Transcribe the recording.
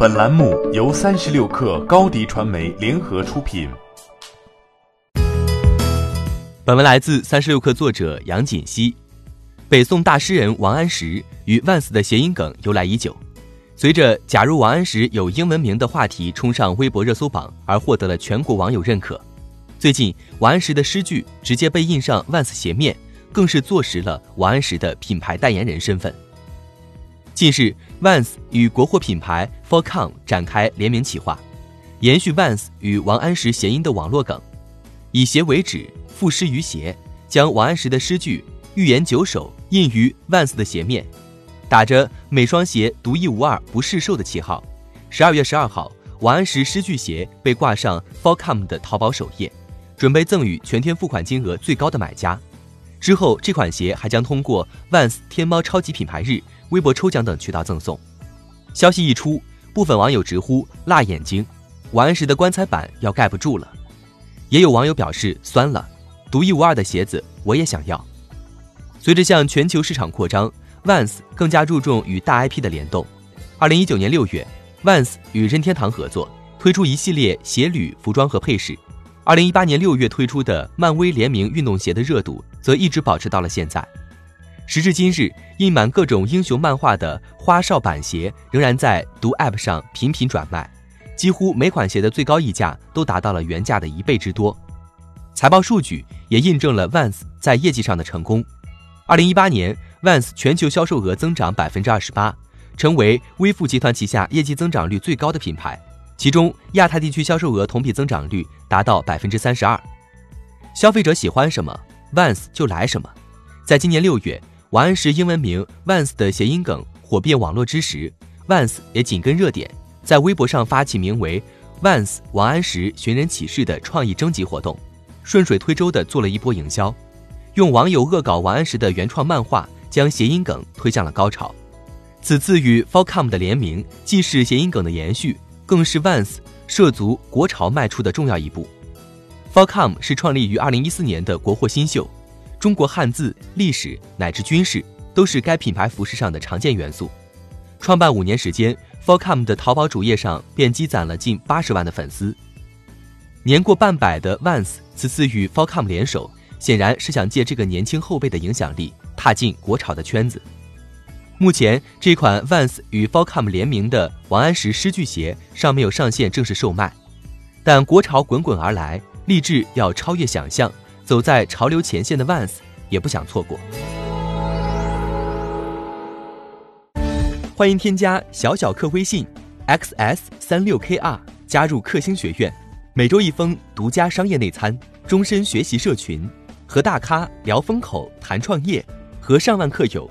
本栏目由三十六氪高低传媒联合出品。本文来自三十六氪作者杨锦熙。北宋大诗人王安石与万斯的谐音梗由来已久。随着“假如王安石有英文名”的话题冲上微博热搜榜，而获得了全国网友认可。最近，王安石的诗句直接被印上万斯鞋面，更是坐实了王安石的品牌代言人身份。近日，Vans 与国货品牌 Forcom 展开联名企划，延续 Vans 与王安石谐音的网络梗，以鞋为纸，赋诗于鞋，将王安石的诗句“预言九首”印于 Vans 的鞋面，打着每双鞋独一无二、不市售的旗号。十二月十二号，王安石诗句鞋被挂上 Forcom 的淘宝首页，准备赠予全天付款金额最高的买家。之后，这款鞋还将通过 Vans 天猫超级品牌日。微博抽奖等渠道赠送。消息一出，部分网友直呼辣眼睛，王安石的棺材板要盖不住了。也有网友表示酸了，独一无二的鞋子我也想要。随着向全球市场扩张，Vans 更加注重与大 IP 的联动。二零一九年六月，Vans 与任天堂合作推出一系列鞋履服装和配饰。二零一八年六月推出的漫威联名运动鞋的热度则一直保持到了现在。时至今日，印满各种英雄漫画的花哨板鞋仍然在毒 App 上频频转卖，几乎每款鞋的最高溢价都达到了原价的一倍之多。财报数据也印证了 Vans 在业绩上的成功。二零一八年，Vans 全球销售额增长百分之二十八，成为微富集团旗下业绩增长率最高的品牌。其中，亚太地区销售额同比增长率达到百分之三十二。消费者喜欢什么，Vans 就来什么。在今年六月。王安石英文名 Vans 的谐音梗火遍网络之时，Vans 也紧跟热点，在微博上发起名为 “Vans 王安石寻人启事”的创意征集活动，顺水推舟地做了一波营销，用网友恶搞王安石的原创漫画，将谐音梗推向了高潮。此次与 f o l c o m 的联名，既是谐音梗的延续，更是 Vans 涉足国潮迈出的重要一步。Falcom 是创立于2014年的国货新秀。中国汉字、历史乃至军事都是该品牌服饰上的常见元素。创办五年时间，Falcom 的淘宝主页上便积攒了近八十万的粉丝。年过半百的 Vans 此次与 Falcom 联手，显然是想借这个年轻后辈的影响力，踏进国潮的圈子。目前，这款 Vans 与 f o l c o m 联名的王安石诗句鞋尚没有上线正式售卖，但国潮滚滚而来，立志要超越想象。走在潮流前线的 Vans 也不想错过。欢迎添加小小客微信 xs 三六 kr 加入克星学院，每周一封独家商业内参，终身学习社群，和大咖聊风口谈创业，和上万客友